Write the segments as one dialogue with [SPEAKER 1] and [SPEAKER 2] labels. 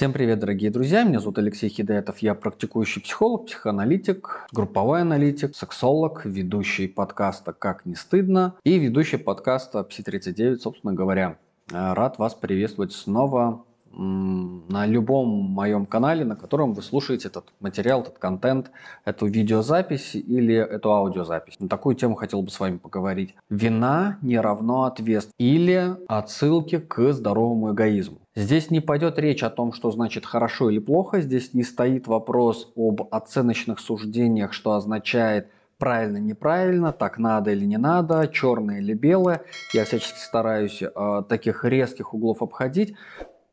[SPEAKER 1] Всем привет, дорогие друзья! Меня зовут Алексей Хидаятов. Я практикующий психолог, психоаналитик, групповой аналитик, сексолог, ведущий подкаста «Как не стыдно» и ведущий подкаста «Пси-39», собственно говоря. Рад вас приветствовать снова на любом моем канале, на котором вы слушаете этот материал, этот контент, эту видеозапись или эту аудиозапись. На такую тему хотел бы с вами поговорить. Вина не равно ответственность или отсылки к здоровому эгоизму. Здесь не пойдет речь о том, что значит хорошо или плохо, здесь не стоит вопрос об оценочных суждениях, что означает правильно, неправильно, так надо или не надо, черное или белое. Я всячески стараюсь э, таких резких углов обходить.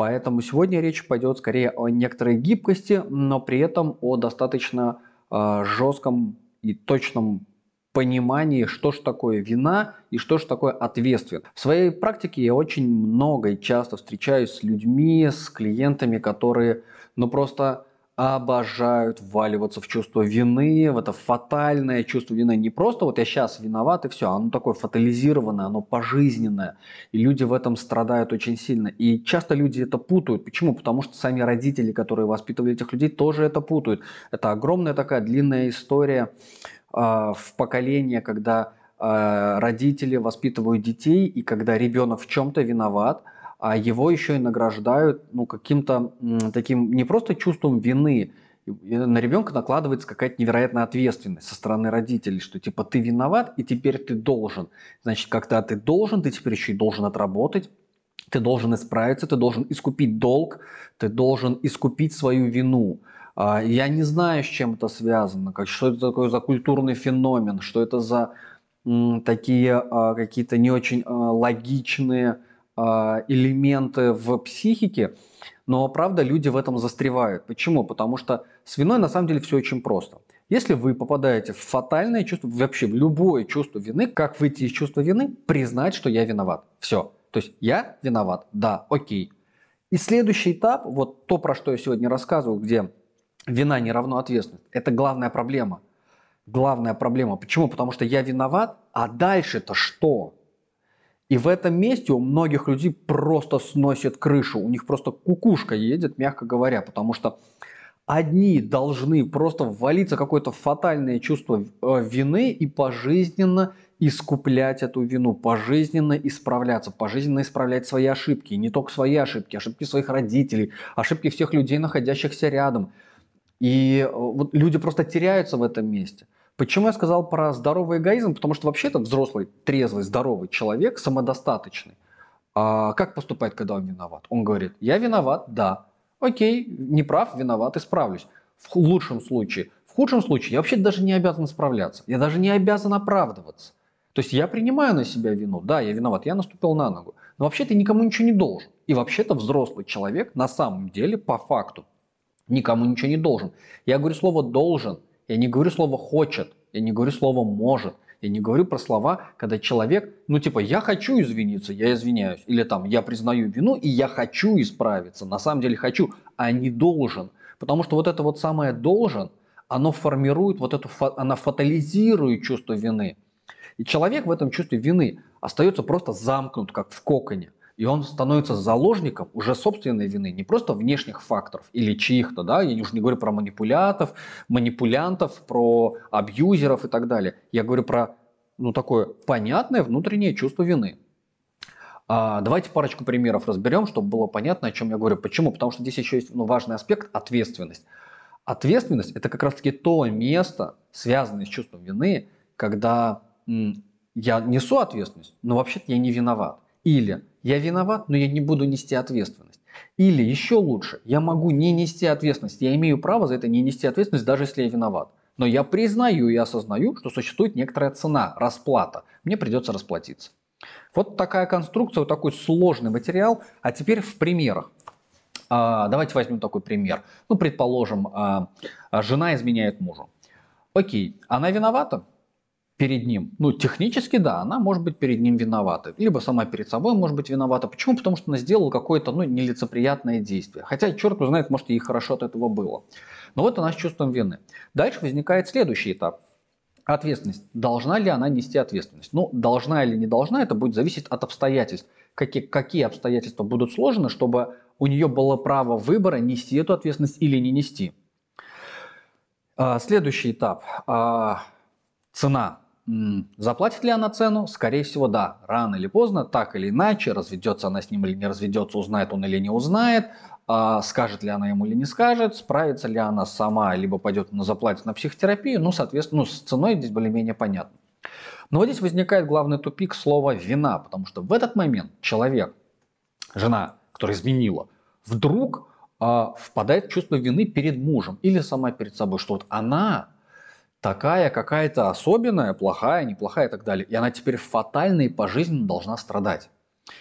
[SPEAKER 1] Поэтому сегодня речь пойдет скорее о некоторой гибкости, но при этом о достаточно э, жестком и точном понимании, что же такое вина и что же такое ответственность. В своей практике я очень много и часто встречаюсь с людьми, с клиентами, которые ну просто обожают вваливаться в чувство вины, в это фатальное чувство вины. Не просто вот я сейчас виноват и все, оно такое фатализированное, оно пожизненное. И люди в этом страдают очень сильно. И часто люди это путают. Почему? Потому что сами родители, которые воспитывали этих людей, тоже это путают. Это огромная такая длинная история э, в поколение, когда э, родители воспитывают детей, и когда ребенок в чем-то виноват – а его еще и награждают ну, каким-то таким не просто чувством вины, на ребенка накладывается какая-то невероятная ответственность со стороны родителей, что типа ты виноват и теперь ты должен. Значит, когда ты должен, ты теперь еще и должен отработать, ты должен исправиться, ты должен искупить долг, ты должен искупить свою вину. А, я не знаю, с чем это связано, как, что это такое за культурный феномен, что это за такие а, какие-то не очень а, логичные элементы в психике, но правда люди в этом застревают. Почему? Потому что с виной на самом деле все очень просто. Если вы попадаете в фатальное чувство, вообще в любое чувство вины, как выйти из чувства вины? Признать, что я виноват. Все. То есть я виноват, да, окей. И следующий этап, вот то, про что я сегодня рассказываю, где вина не равно ответственность, это главная проблема. Главная проблема. Почему? Потому что я виноват, а дальше-то что? И в этом месте у многих людей просто сносит крышу, у них просто кукушка едет, мягко говоря, потому что одни должны просто ввалиться какое-то фатальное чувство э, вины и пожизненно искуплять эту вину, пожизненно исправляться, пожизненно исправлять свои ошибки. И не только свои ошибки, ошибки своих родителей, ошибки всех людей, находящихся рядом. И э, вот люди просто теряются в этом месте. Почему я сказал про здоровый эгоизм? Потому что вообще-то взрослый, трезвый, здоровый человек, самодостаточный. А как поступает, когда он виноват? Он говорит, я виноват, да. Окей, не прав, виноват, исправлюсь. В лучшем случае. В худшем случае я вообще даже не обязан справляться. Я даже не обязан оправдываться. То есть я принимаю на себя вину. Да, я виноват, я наступил на ногу. Но вообще ты никому ничего не должен. И вообще-то взрослый человек на самом деле, по факту, никому ничего не должен. Я говорю слово «должен», я не говорю слово «хочет», я не говорю слово «может», я не говорю про слова, когда человек, ну типа, я хочу извиниться, я извиняюсь. Или там, я признаю вину и я хочу исправиться. На самом деле хочу, а не должен. Потому что вот это вот самое должен, оно формирует вот эту, она фатализирует чувство вины. И человек в этом чувстве вины остается просто замкнут, как в коконе и он становится заложником уже собственной вины, не просто внешних факторов или чьих-то, да, я уже не говорю про манипулятов, манипулянтов, про абьюзеров и так далее. Я говорю про, ну, такое понятное внутреннее чувство вины. А, давайте парочку примеров разберем, чтобы было понятно, о чем я говорю. Почему? Потому что здесь еще есть ну, важный аспект – ответственность. Ответственность – это как раз-таки то место, связанное с чувством вины, когда я несу ответственность, но вообще-то я не виноват. Или я виноват, но я не буду нести ответственность. Или еще лучше, я могу не нести ответственность, я имею право за это не нести ответственность, даже если я виноват. Но я признаю и осознаю, что существует некоторая цена, расплата. Мне придется расплатиться. Вот такая конструкция, вот такой сложный материал. А теперь в примерах. А, давайте возьмем такой пример. Ну, предположим, а, жена изменяет мужу. Окей, она виновата? Перед ним. Ну, технически, да, она может быть перед ним виновата. Либо сама перед собой может быть виновата. Почему? Потому что она сделала какое-то, ну, нелицеприятное действие. Хотя, черт знает, может, ей хорошо от этого было. Но вот она с чувством вины. Дальше возникает следующий этап. Ответственность. Должна ли она нести ответственность? Ну, должна или не должна, это будет зависеть от обстоятельств. Какие, какие обстоятельства будут сложены, чтобы у нее было право выбора нести эту ответственность или не нести. А, следующий этап. А, цена. Заплатит ли она цену? Скорее всего, да. Рано или поздно, так или иначе, разведется она с ним или не разведется, узнает он или не узнает, а, скажет ли она ему или не скажет, справится ли она сама, либо пойдет на заплатит на психотерапию, ну, соответственно, ну, с ценой здесь более-менее понятно. Но вот здесь возникает главный тупик слова «вина», потому что в этот момент человек, жена, которая изменила, вдруг э, впадает в чувство вины перед мужем или сама перед собой, что вот она такая какая-то особенная, плохая, неплохая и так далее. И она теперь фатально и пожизненно должна страдать.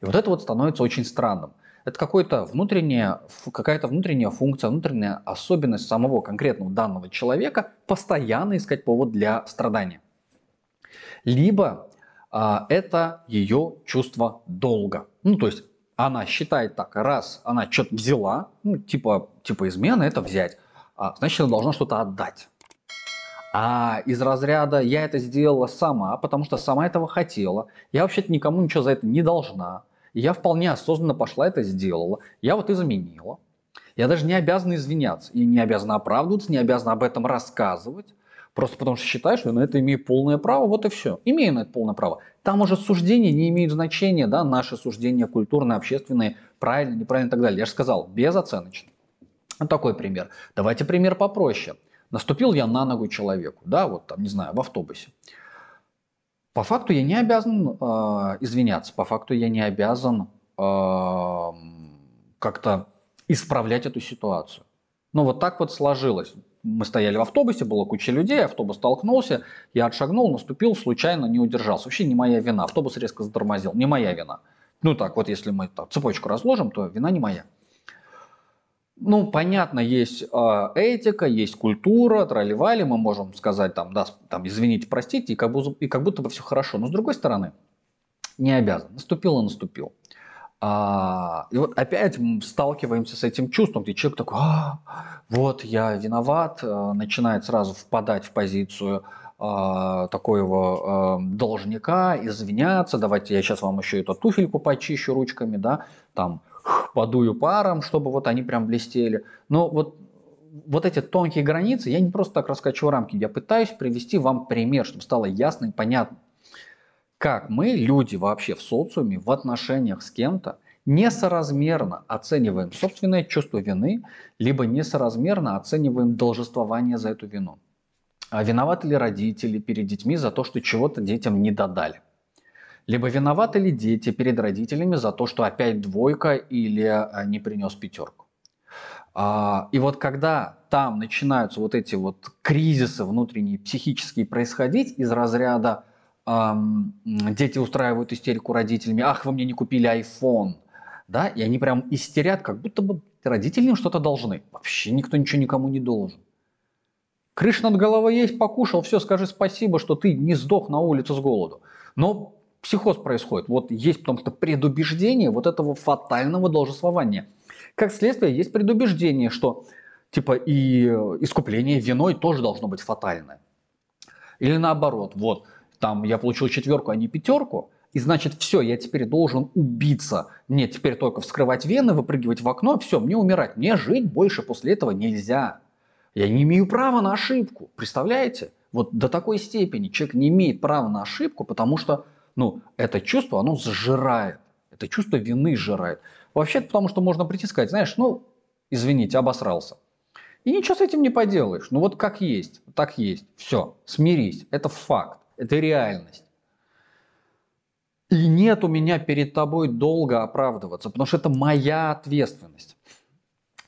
[SPEAKER 1] И вот это вот становится очень странным. Это какая-то внутренняя, какая-то внутренняя функция, внутренняя особенность самого конкретного данного человека постоянно искать повод для страдания либо а, это ее чувство долга. Ну, то есть она считает так, раз она что-то взяла, ну, типа, типа измена это взять, а, значит, она должна что-то отдать. А из разряда я это сделала сама, потому что сама этого хотела. Я вообще-то никому ничего за это не должна. Я вполне осознанно пошла это сделала. Я вот изменила. Я даже не обязана извиняться. И не обязана оправдываться, не обязана об этом рассказывать. Просто потому что считаешь, что я на это имею полное право, вот и все. Имею на это полное право. Там уже суждения не имеют значения, да, наши суждения культурные, общественные, правильно, неправильно и так далее. Я же сказал, безоценочно. Вот такой пример. Давайте пример попроще. Наступил я на ногу человеку, да, вот там, не знаю, в автобусе. По факту я не обязан э, извиняться, по факту я не обязан э, как-то исправлять эту ситуацию. Но вот так вот сложилось мы стояли в автобусе, было куча людей, автобус столкнулся, я отшагнул, наступил, случайно не удержался. Вообще не моя вина, автобус резко затормозил, не моя вина. Ну так вот, если мы так, цепочку разложим, то вина не моя. Ну, понятно, есть э, этика, есть культура, тролливали, мы можем сказать там, да, там, извините, простите, и как, будто, и как будто бы все хорошо. Но с другой стороны, не обязан. Наступил и наступил. А, и вот опять мы сталкиваемся с этим чувством, где человек такой, а, вот я виноват, а, начинает сразу впадать в позицию а, такого а, должника, извиняться, давайте я сейчас вам еще эту туфельку почищу ручками, да, там подую паром, чтобы вот они прям блестели. Но вот вот эти тонкие границы, я не просто так раскачиваю рамки, я пытаюсь привести вам пример, чтобы стало ясно и понятно как мы, люди вообще в социуме, в отношениях с кем-то, несоразмерно оцениваем собственное чувство вины, либо несоразмерно оцениваем должествование за эту вину. А виноваты ли родители перед детьми за то, что чего-то детям не додали? Либо виноваты ли дети перед родителями за то, что опять двойка или а, не принес пятерку? А, и вот когда там начинаются вот эти вот кризисы внутренние, психические происходить из разряда дети устраивают истерику родителями, ах, вы мне не купили iPhone, да, и они прям истерят, как будто бы родители им что-то должны. Вообще никто ничего никому не должен. Крыша над головой есть, покушал, все, скажи спасибо, что ты не сдох на улице с голоду. Но психоз происходит. Вот есть потому что предубеждение вот этого фатального должествования. Как следствие, есть предубеждение, что типа и искупление виной тоже должно быть фатальное. Или наоборот, вот, там я получил четверку, а не пятерку, и значит, все, я теперь должен убиться. Мне теперь только вскрывать вены, выпрыгивать в окно, все, мне умирать. Мне жить больше после этого нельзя. Я не имею права на ошибку. Представляете? Вот до такой степени человек не имеет права на ошибку, потому что ну, это чувство, оно сжирает. Это чувство вины сжирает. Вообще, потому что можно прийти и сказать, знаешь, ну, извините, обосрался. И ничего с этим не поделаешь. Ну вот как есть, так есть. Все, смирись. Это факт. Это реальность. И нет у меня перед тобой долго оправдываться, потому что это моя ответственность.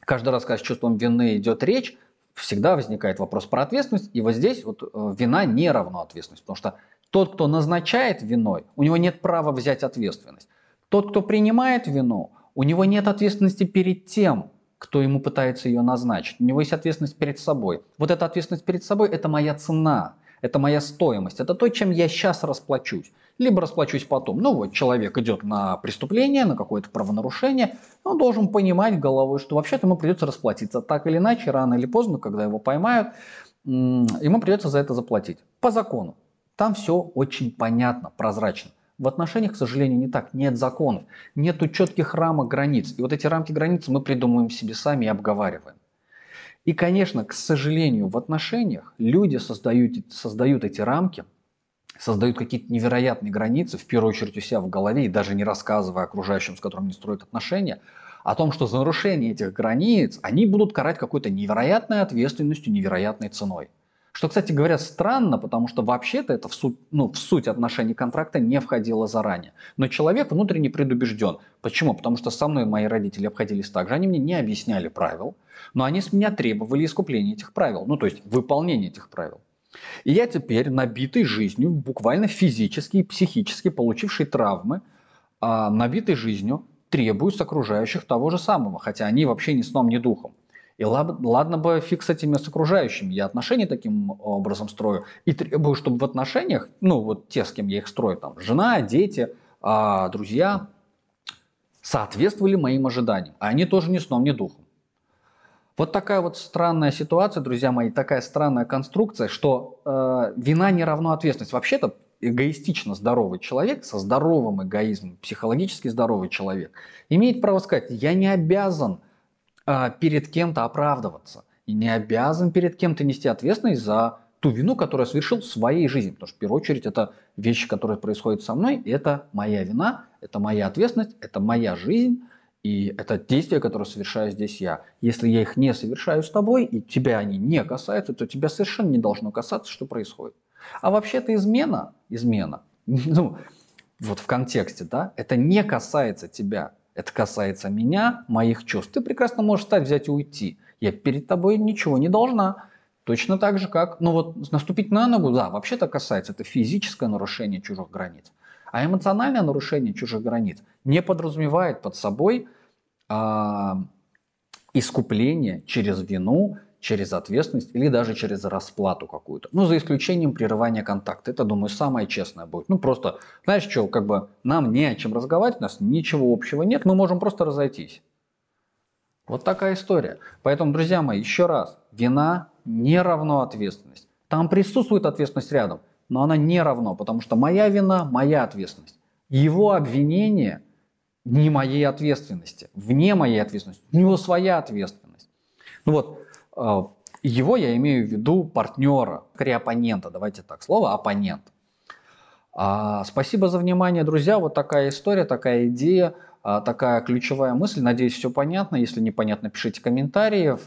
[SPEAKER 1] Каждый раз, когда с чувством вины идет речь, всегда возникает вопрос про ответственность. И вот здесь вот э, вина не равна ответственности, потому что тот, кто назначает виной, у него нет права взять ответственность. Тот, кто принимает вину, у него нет ответственности перед тем, кто ему пытается ее назначить. У него есть ответственность перед собой. Вот эта ответственность перед собой – это моя цена это моя стоимость, это то, чем я сейчас расплачусь. Либо расплачусь потом. Ну вот человек идет на преступление, на какое-то правонарушение, он должен понимать головой, что вообще-то ему придется расплатиться. Так или иначе, рано или поздно, когда его поймают, ему придется за это заплатить. По закону. Там все очень понятно, прозрачно. В отношениях, к сожалению, не так. Нет законов, нет четких рамок границ. И вот эти рамки границ мы придумываем себе сами и обговариваем. И, конечно, к сожалению, в отношениях люди создают, создают эти рамки, создают какие-то невероятные границы, в первую очередь у себя в голове, и даже не рассказывая окружающим, с которыми не строят отношения, о том, что за нарушение этих границ они будут карать какой-то невероятной ответственностью, невероятной ценой. Что, кстати говоря, странно, потому что вообще-то это в суть, ну, в суть отношений контракта не входило заранее. Но человек внутренне предубежден. Почему? Потому что со мной мои родители обходились так же. Они мне не объясняли правил, но они с меня требовали искупления этих правил. Ну, то есть выполнения этих правил. И я теперь, набитый жизнью, буквально физически и психически получивший травмы, а, набитый жизнью, требую с окружающих того же самого, хотя они вообще ни сном, ни духом. И ладно бы фиг с этими с окружающими, я отношения таким образом строю и требую, чтобы в отношениях, ну вот те, с кем я их строю, там жена, дети, а, друзья, соответствовали моим ожиданиям, а они тоже ни сном, ни духом. Вот такая вот странная ситуация, друзья мои, такая странная конструкция, что э, вина не равно ответственность. Вообще-то эгоистично здоровый человек, со здоровым эгоизмом, психологически здоровый человек, имеет право сказать, я не обязан перед кем-то оправдываться. И не обязан перед кем-то нести ответственность за ту вину, которую я совершил в своей жизни. Потому что в первую очередь это вещи, которые происходят со мной, это моя вина, это моя ответственность, это моя жизнь, и это действия, которые совершаю здесь я. Если я их не совершаю с тобой, и тебя они не касаются, то тебя совершенно не должно касаться, что происходит. А вообще-то измена, измена, ну, вот в контексте, да, это не касается тебя. Это касается меня, моих чувств. Ты прекрасно можешь встать, взять и уйти. Я перед тобой ничего не должна. Точно так же, как, ну вот, наступить на ногу, да, вообще-то касается, это физическое нарушение чужих границ. А эмоциональное нарушение чужих границ не подразумевает под собой а, искупление через вину, через ответственность или даже через расплату какую-то. Ну, за исключением прерывания контакта. Это, думаю, самое честное будет. Ну, просто, знаешь что, как бы нам не о чем разговаривать, у нас ничего общего нет, мы можем просто разойтись. Вот такая история. Поэтому, друзья мои, еще раз, вина не равно ответственность. Там присутствует ответственность рядом, но она не равно, потому что моя вина – моя ответственность. Его обвинение не моей ответственности, вне моей ответственности. У него своя ответственность. Ну вот, его я имею в виду партнера, скорее оппонента, давайте так, слово оппонент. А, спасибо за внимание, друзья. Вот такая история, такая идея, а, такая ключевая мысль. Надеюсь, все понятно. Если непонятно, пишите комментарии в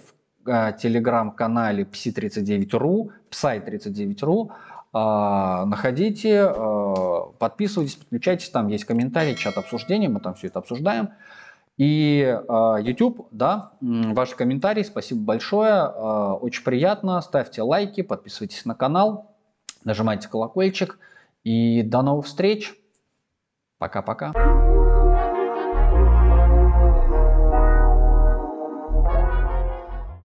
[SPEAKER 1] а, телеграм-канале psi39ru, psi39ru. А, находите, а, подписывайтесь, подключайтесь. Там есть комментарии, чат обсуждения. Мы там все это обсуждаем. И э, YouTube, да, ваши комментарии, спасибо большое, э, очень приятно, ставьте лайки, подписывайтесь на канал, нажимайте колокольчик. И до новых встреч, пока-пока.